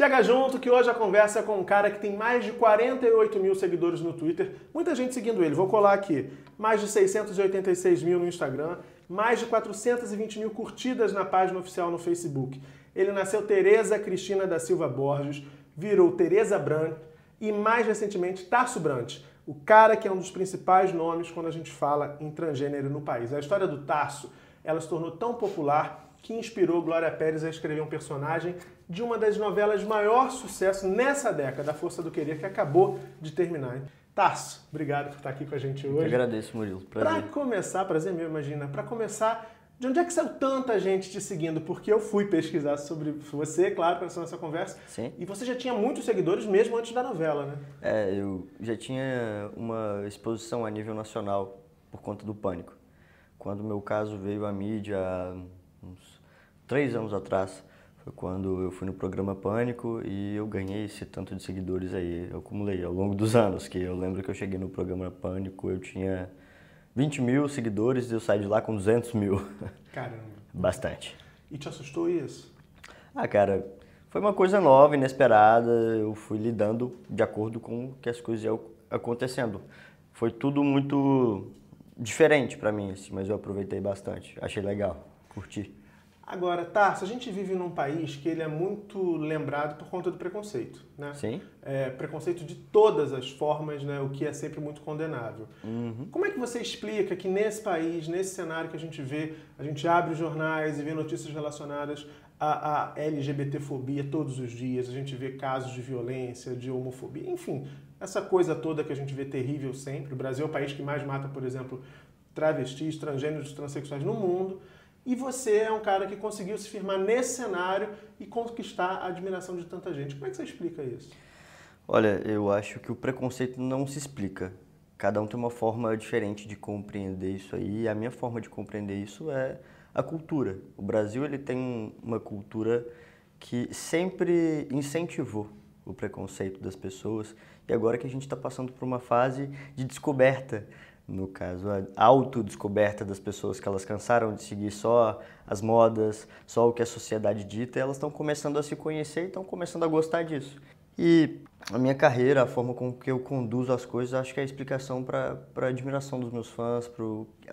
Chega junto que hoje a conversa é com um cara que tem mais de 48 mil seguidores no Twitter, muita gente seguindo ele, vou colar aqui, mais de 686 mil no Instagram, mais de 420 mil curtidas na página oficial no Facebook. Ele nasceu Tereza Cristina da Silva Borges, virou Tereza Brant e mais recentemente Tarso Brant, o cara que é um dos principais nomes quando a gente fala em transgênero no país. A história do Tarso, ela se tornou tão popular que inspirou Glória Pérez a escrever um personagem de uma das novelas de maior sucesso nessa década, A Força do Querer, que acabou de terminar. Tarso, obrigado por estar aqui com a gente hoje. Eu agradeço, Murilo. Para começar, prazer meu, imagina, para começar, de onde é que saiu tanta gente te seguindo? Porque eu fui pesquisar sobre você, claro, para essa nossa conversa. Sim. E você já tinha muitos seguidores mesmo antes da novela, né? É, eu já tinha uma exposição a nível nacional por conta do pânico. Quando o meu caso veio à mídia uns três anos atrás, foi quando eu fui no programa Pânico e eu ganhei esse tanto de seguidores aí. Eu acumulei ao longo dos anos, que eu lembro que eu cheguei no programa Pânico, eu tinha 20 mil seguidores e eu saí de lá com 200 mil. Caramba. Bastante. E te assustou isso? Ah, cara, foi uma coisa nova, inesperada. Eu fui lidando de acordo com que as coisas iam acontecendo. Foi tudo muito diferente para mim, assim, mas eu aproveitei bastante. Achei legal, curti. Agora, Tarso, a gente vive num país que ele é muito lembrado por conta do preconceito, né? Sim. É, preconceito de todas as formas, né? O que é sempre muito condenável. Uhum. Como é que você explica que nesse país, nesse cenário que a gente vê, a gente abre os jornais e vê notícias relacionadas à, à LGBTfobia todos os dias, a gente vê casos de violência, de homofobia, enfim, essa coisa toda que a gente vê terrível sempre. O Brasil é o país que mais mata, por exemplo, travestis, transgêneros, transexuais no mundo. E você é um cara que conseguiu se firmar nesse cenário e conquistar a admiração de tanta gente. Como é que você explica isso? Olha, eu acho que o preconceito não se explica. Cada um tem uma forma diferente de compreender isso aí. E a minha forma de compreender isso é a cultura. O Brasil ele tem uma cultura que sempre incentivou o preconceito das pessoas. E agora que a gente está passando por uma fase de descoberta no caso, a autodescoberta das pessoas que elas cansaram de seguir só as modas, só o que a sociedade dita, elas estão começando a se conhecer e estão começando a gostar disso. E a minha carreira, a forma com que eu conduzo as coisas, acho que é a explicação para a admiração dos meus fãs,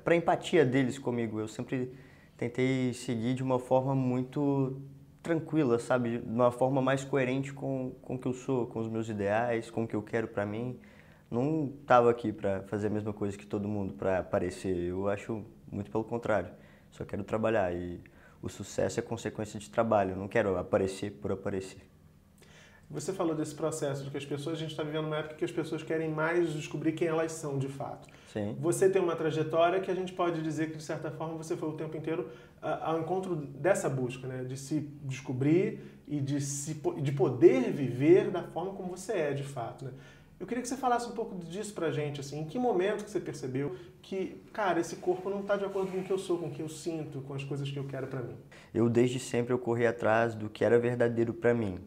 para a empatia deles comigo. Eu sempre tentei seguir de uma forma muito tranquila, sabe? De uma forma mais coerente com, com o que eu sou, com os meus ideais, com o que eu quero para mim não estava aqui para fazer a mesma coisa que todo mundo, para aparecer. Eu acho muito pelo contrário. Só quero trabalhar e o sucesso é consequência de trabalho. Eu não quero aparecer por aparecer. Você falou desse processo de que as pessoas, a gente está vivendo uma época que as pessoas querem mais descobrir quem elas são de fato. Sim. Você tem uma trajetória que a gente pode dizer que, de certa forma, você foi o tempo inteiro ao encontro dessa busca, né? de se descobrir e de, se, de poder viver da forma como você é de fato. Né? Eu queria que você falasse um pouco disso pra gente, assim, em que momento que você percebeu que, cara, esse corpo não está de acordo com o que eu sou, com o que eu sinto, com as coisas que eu quero para mim? Eu desde sempre eu corri atrás do que era verdadeiro para mim.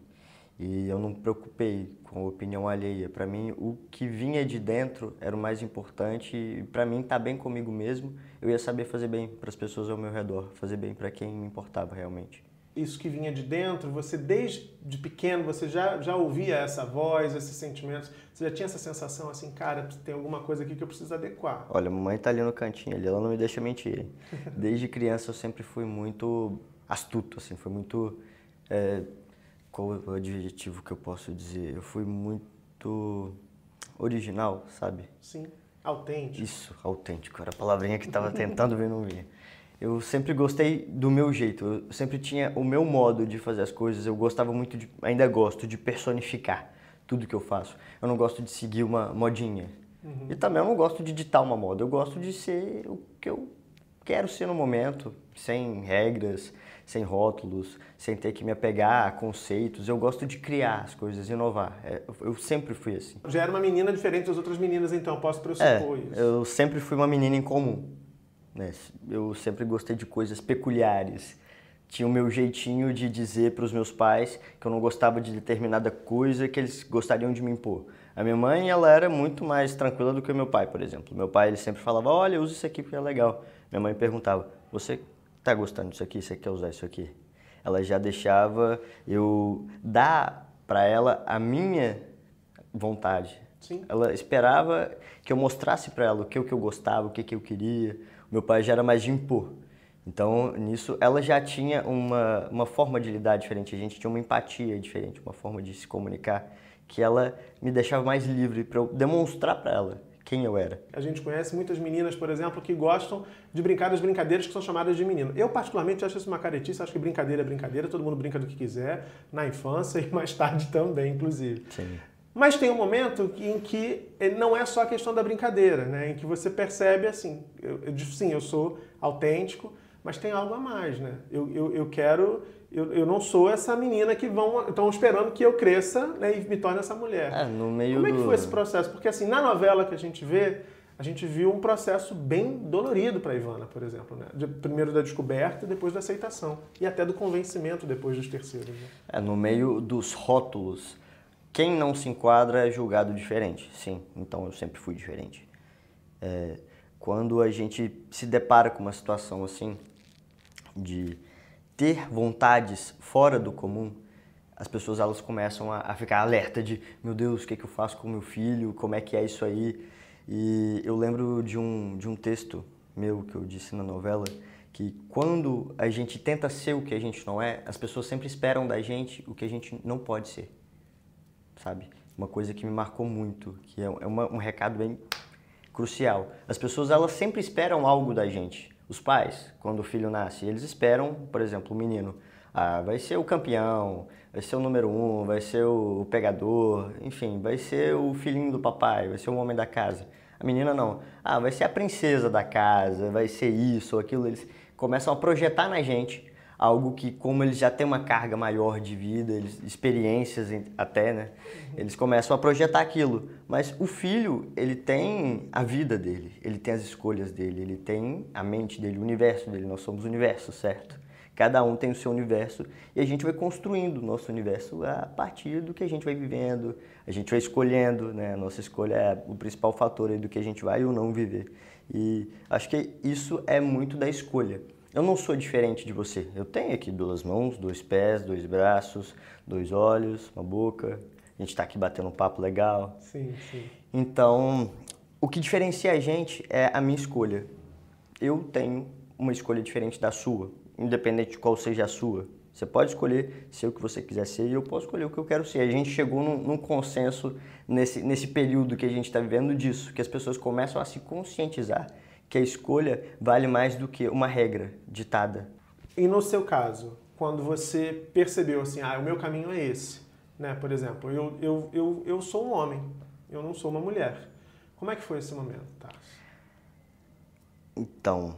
E eu não me preocupei com a opinião alheia. Para mim, o que vinha de dentro era o mais importante e para mim estar tá bem comigo mesmo, eu ia saber fazer bem para as pessoas ao meu redor, fazer bem para quem me importava realmente isso que vinha de dentro, você desde de pequeno, você já, já ouvia essa voz, esses sentimentos, você já tinha essa sensação assim, cara, tem alguma coisa aqui que eu preciso adequar. Olha, a mamãe tá ali no cantinho ali, ela não me deixa mentir. Desde criança eu sempre fui muito astuto, assim, foi muito... É, qual é o adjetivo que eu posso dizer? Eu fui muito original, sabe? Sim, autêntico. Isso, autêntico, era a palavrinha que estava tentando ver no vinha eu sempre gostei do meu jeito, eu sempre tinha o meu modo de fazer as coisas, eu gostava muito, de, ainda gosto, de personificar tudo que eu faço. Eu não gosto de seguir uma modinha. Uhum. E também eu não gosto de ditar uma moda, eu gosto de ser o que eu quero ser no momento, sem regras, sem rótulos, sem ter que me apegar a conceitos. Eu gosto de criar as coisas, inovar. É, eu sempre fui assim. Já era uma menina diferente das outras meninas, então, posso pressupor é, isso? Eu sempre fui uma menina em comum. Né? Eu sempre gostei de coisas peculiares. Tinha o meu jeitinho de dizer para os meus pais que eu não gostava de determinada coisa que eles gostariam de me impor. A minha mãe, ela era muito mais tranquila do que o meu pai, por exemplo. Meu pai, ele sempre falava, olha, usa isso aqui porque é legal. Minha mãe perguntava, você está gostando disso aqui? Você quer usar isso aqui? Ela já deixava eu dar para ela a minha vontade. Sim. Ela esperava que eu mostrasse para ela o que, o que eu gostava, o que, que eu queria. Meu pai já era mais de impor. Então, nisso, ela já tinha uma, uma forma de lidar diferente, a gente tinha uma empatia diferente, uma forma de se comunicar, que ela me deixava mais livre para eu demonstrar para ela quem eu era. A gente conhece muitas meninas, por exemplo, que gostam de brincar das brincadeiras que são chamadas de menino. Eu, particularmente, acho isso uma caretice, acho que brincadeira é brincadeira, todo mundo brinca do que quiser, na infância e mais tarde também, inclusive. Sim. Mas tem um momento em que não é só a questão da brincadeira, né? Em que você percebe assim, eu, eu, sim, eu sou autêntico, mas tem algo a mais, né? Eu, eu, eu quero, eu, eu não sou essa menina que vão estão esperando que eu cresça né, e me torne essa mulher. É, no meio Como é que foi esse processo? Porque assim, na novela que a gente vê, a gente viu um processo bem dolorido para Ivana, por exemplo, né? De- primeiro da descoberta e depois da aceitação e até do convencimento depois dos terceiros. Né? É, no meio dos rótulos, quem não se enquadra é julgado diferente. Sim, então eu sempre fui diferente. É, quando a gente se depara com uma situação assim, de ter vontades fora do comum, as pessoas elas começam a, a ficar alerta de meu Deus, o que, é que eu faço com meu filho, como é que é isso aí. E eu lembro de um, de um texto meu que eu disse na novela, que quando a gente tenta ser o que a gente não é, as pessoas sempre esperam da gente o que a gente não pode ser, sabe? Uma coisa que me marcou muito, que é é uma- um recado bem crucial. As pessoas elas sempre esperam algo da gente. Os pais, quando o filho nasce, eles esperam, por exemplo, o menino, ah, vai ser o campeão, vai ser o número um, vai ser o pegador, enfim, vai ser o filhinho do papai, vai ser o homem da casa. A menina não. Ah, vai ser a princesa da casa, vai ser isso ou aquilo. Eles começam a projetar na gente algo que, como eles já têm uma carga maior de vida, eles, experiências até, né? Eles começam a projetar aquilo. Mas o filho, ele tem a vida dele, ele tem as escolhas dele, ele tem a mente dele, o universo dele. Nós somos o universo, certo? Cada um tem o seu universo e a gente vai construindo o nosso universo a partir do que a gente vai vivendo, a gente vai escolhendo, né? A nossa escolha é o principal fator do que a gente vai ou não viver. E acho que isso é muito da escolha. Eu não sou diferente de você. Eu tenho aqui duas mãos, dois pés, dois braços, dois olhos, uma boca. A gente está aqui batendo um papo legal. Sim, sim. Então, o que diferencia a gente é a minha escolha. Eu tenho uma escolha diferente da sua, independente de qual seja a sua. Você pode escolher ser o que você quiser ser e eu posso escolher o que eu quero ser. A gente chegou num, num consenso nesse, nesse período que a gente está vivendo disso, que as pessoas começam a se conscientizar que a escolha vale mais do que uma regra ditada. E no seu caso, quando você percebeu assim, ah, o meu caminho é esse, né? Por exemplo, eu, eu, eu, eu sou um homem, eu não sou uma mulher. Como é que foi esse momento, Tarso? Então,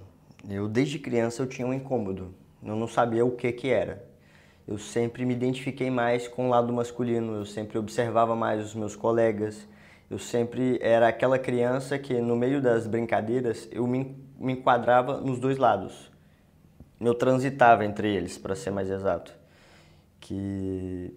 eu desde criança eu tinha um incômodo. Eu não sabia o que que era. Eu sempre me identifiquei mais com o lado masculino, eu sempre observava mais os meus colegas. Eu sempre era aquela criança que no meio das brincadeiras eu me, me enquadrava nos dois lados. Eu transitava entre eles, para ser mais exato. Que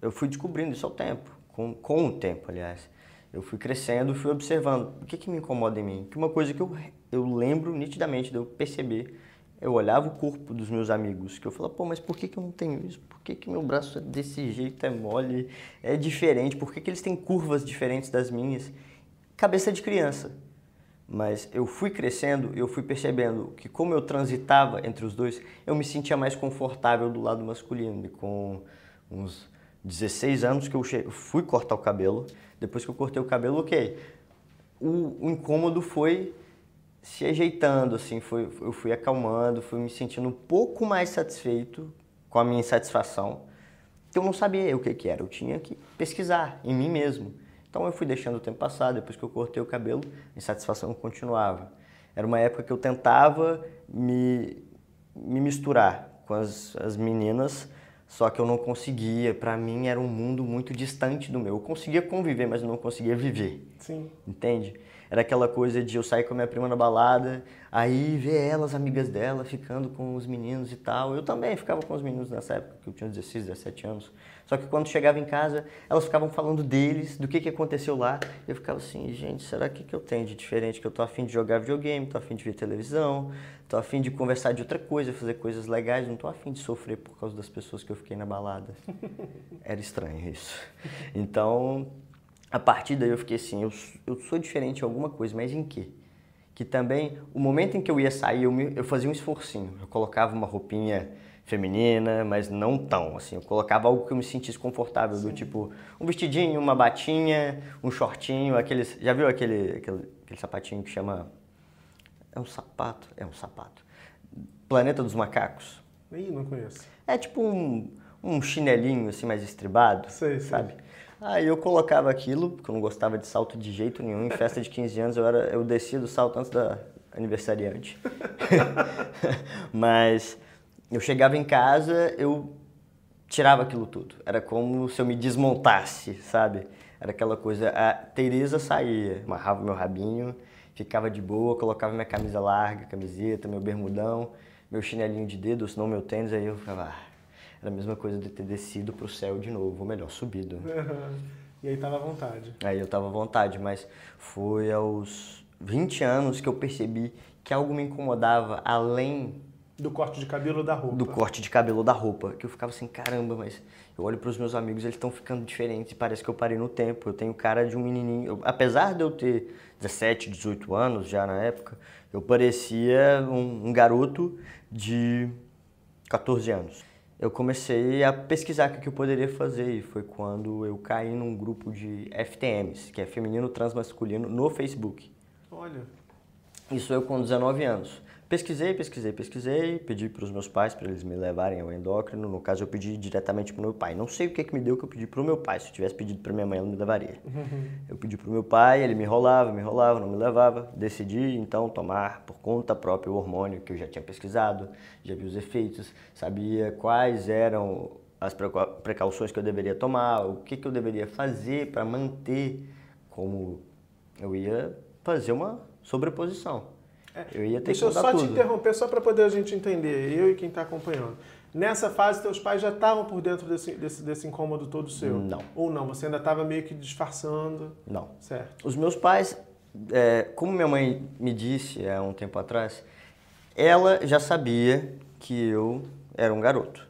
eu fui descobrindo isso ao tempo, com, com o tempo, aliás. Eu fui crescendo, fui observando o que, que me incomoda em mim. Que uma coisa que eu, eu lembro nitidamente de eu perceber, eu olhava o corpo dos meus amigos, que eu falava, pô, mas por que, que eu não tenho isso? Por que, que meu braço é desse jeito, é mole, é diferente? Por que, que eles têm curvas diferentes das minhas? Cabeça de criança. Mas eu fui crescendo, eu fui percebendo que como eu transitava entre os dois, eu me sentia mais confortável do lado masculino. E com uns 16 anos que eu fui cortar o cabelo, depois que eu cortei o cabelo, ok. O, o incômodo foi se ajeitando, assim, foi, eu fui acalmando, fui me sentindo um pouco mais satisfeito com a minha insatisfação, que eu não sabia o que, que era, eu tinha que pesquisar em mim mesmo. Então eu fui deixando o tempo passar, depois que eu cortei o cabelo, a insatisfação continuava. Era uma época que eu tentava me, me misturar com as, as meninas, só que eu não conseguia. Para mim era um mundo muito distante do meu. Eu conseguia conviver, mas eu não conseguia viver. Sim. Entende? Era aquela coisa de eu sair com a minha prima na balada, aí ver elas, amigas dela, ficando com os meninos e tal. Eu também ficava com os meninos nessa época, que eu tinha 16, 17 anos. Só que quando chegava em casa, elas ficavam falando deles, do que, que aconteceu lá. Eu ficava assim, gente, será que, que eu tenho de diferente? Que eu tô afim de jogar videogame, tô afim de ver televisão, tô afim de conversar de outra coisa, fazer coisas legais, não tô afim de sofrer por causa das pessoas que eu fiquei na balada. Era estranho isso. Então, a partir daí eu fiquei assim, eu, eu sou diferente em alguma coisa, mas em quê? Que também, o momento em que eu ia sair, eu, me, eu fazia um esforcinho. Eu colocava uma roupinha feminina, mas não tão, assim. Eu colocava algo que eu me sentisse confortável, Sim. do tipo um vestidinho, uma batinha, um shortinho, aqueles... Já viu aquele, aquele, aquele sapatinho que chama... É um sapato? É um sapato. Planeta dos Macacos. Ih, não conheço. É tipo um, um chinelinho, assim, mais estribado, sei, sabe? Sei. Aí eu colocava aquilo, porque eu não gostava de salto de jeito nenhum. Em festa de 15 anos eu, era, eu descia do salto antes da aniversariante. Mas eu chegava em casa, eu tirava aquilo tudo. Era como se eu me desmontasse, sabe? Era aquela coisa. A Teresa saía, amarrava meu rabinho, ficava de boa, colocava minha camisa larga, camiseta, meu bermudão, meu chinelinho de dedo, senão meu tênis, aí eu ficava. Era a mesma coisa de ter descido para o céu de novo, ou melhor, subido. e aí tava à vontade. Aí eu tava à vontade, mas foi aos 20 anos que eu percebi que algo me incomodava além do corte de cabelo da roupa. Do corte de cabelo da roupa. Que eu ficava assim, caramba, mas eu olho para os meus amigos, eles estão ficando diferentes. Parece que eu parei no tempo. Eu tenho cara de um menininho. Eu, apesar de eu ter 17, 18 anos já na época, eu parecia um, um garoto de 14 anos eu comecei a pesquisar o que eu poderia fazer e foi quando eu caí num grupo de FTMs, que é feminino transmasculino, no Facebook. Olha. Isso eu com 19 anos. Pesquisei, pesquisei, pesquisei, pedi para os meus pais para eles me levarem ao endócrino. No caso, eu pedi diretamente para o meu pai. Não sei o que, que me deu que eu pedi para o meu pai. Se eu tivesse pedido para minha mãe, ela me levaria. Uhum. Eu pedi para o meu pai, ele me enrolava, me enrolava, não me levava. Decidi então tomar por conta própria o hormônio que eu já tinha pesquisado, já vi os efeitos, sabia quais eram as precauções que eu deveria tomar, o que, que eu deveria fazer para manter como eu ia fazer uma sobreposição. É, eu ia ter Deixa eu só tudo. te interromper, só para poder a gente entender, eu e quem está acompanhando. Nessa fase, teus pais já estavam por dentro desse, desse, desse incômodo todo seu? Não. Ou não? Você ainda estava meio que disfarçando? Não. Certo. Os meus pais, é, como minha mãe me disse há um tempo atrás, ela já sabia que eu era um garoto.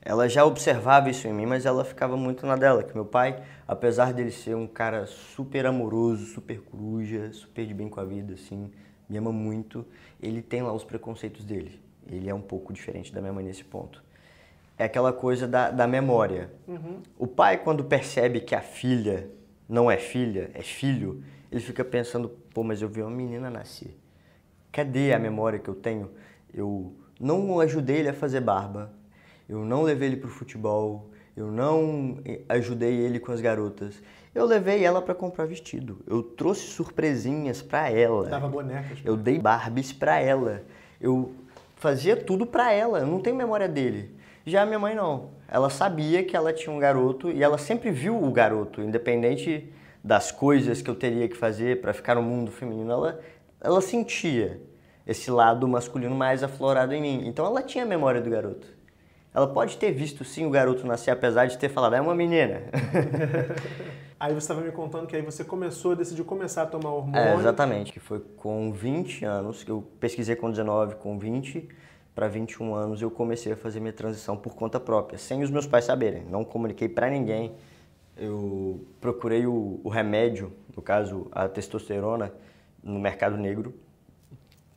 Ela já observava isso em mim, mas ela ficava muito na dela, que meu pai, apesar dele ser um cara super amoroso, super coruja, super de bem com a vida, assim, me ama muito, ele tem lá os preconceitos dele. Ele é um pouco diferente da minha mãe nesse ponto. É aquela coisa da, da memória. Uhum. O pai, quando percebe que a filha não é filha, é filho, ele fica pensando, pô, mas eu vi uma menina nascer. Cadê a memória que eu tenho? Eu não ajudei ele a fazer barba, eu não levei ele para o futebol, eu não ajudei ele com as garotas. Eu levei ela para comprar vestido. Eu trouxe surpresinhas para ela. Dava bonecas. Eu dei Barbies para ela. Eu fazia tudo para ela. Eu não tenho memória dele. Já a minha mãe não. Ela sabia que ela tinha um garoto e ela sempre viu o garoto, independente das coisas que eu teria que fazer para ficar no mundo feminino. Ela, ela sentia esse lado masculino mais aflorado em mim. Então ela tinha a memória do garoto. Ela pode ter visto sim o garoto nascer, apesar de ter falado, é uma menina. aí você estava me contando que aí você começou, decidiu começar a tomar hormônio. É, exatamente, que foi com 20 anos, que eu pesquisei com 19, com 20 para 21 anos eu comecei a fazer minha transição por conta própria, sem os meus pais saberem. Não comuniquei para ninguém. Eu procurei o, o remédio, no caso a testosterona, no mercado negro,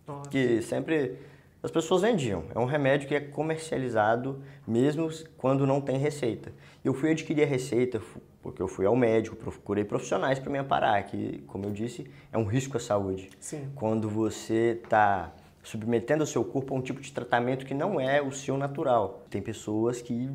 Nossa. que sempre as pessoas vendiam. É um remédio que é comercializado mesmo quando não tem receita. Eu fui adquirir a receita porque eu fui ao médico, procurei profissionais para me amparar, que, como eu disse, é um risco à saúde. Sim. Quando você está submetendo o seu corpo a um tipo de tratamento que não é o seu natural. Tem pessoas que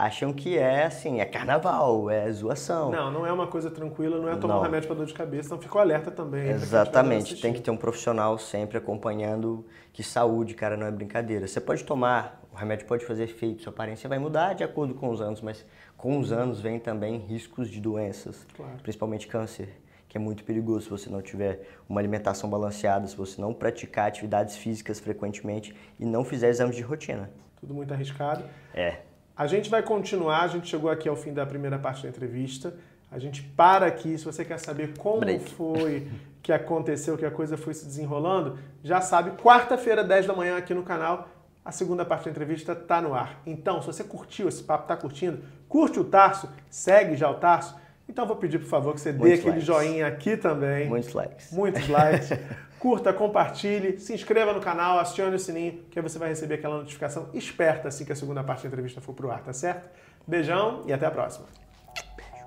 acham que é assim, é carnaval, é zoação. Não, não é uma coisa tranquila, não é tomar não. um remédio para dor de cabeça, então ficou alerta também. Exatamente, tem que ter um profissional sempre acompanhando que saúde, cara, não é brincadeira. Você pode tomar, o remédio pode fazer efeito, sua aparência vai mudar de acordo com os anos, mas com os anos vem também riscos de doenças, claro. principalmente câncer, que é muito perigoso se você não tiver uma alimentação balanceada, se você não praticar atividades físicas frequentemente e não fizer exames de rotina. Tudo muito arriscado. É. A gente vai continuar, a gente chegou aqui ao fim da primeira parte da entrevista. A gente para aqui, se você quer saber como Break. foi que aconteceu, que a coisa foi se desenrolando, já sabe, quarta-feira, 10 da manhã aqui no canal, a segunda parte da entrevista está no ar. Então, se você curtiu esse papo, está curtindo, curte o Tarso, segue já o Tarso, então vou pedir, por favor, que você Muitos dê aquele likes. joinha aqui também. Muitos likes. Muitos likes. curta, compartilhe, se inscreva no canal, acione o sininho, que aí você vai receber aquela notificação esperta assim que a segunda parte da entrevista for pro ar, tá certo? Beijão e até a próxima. Beijo.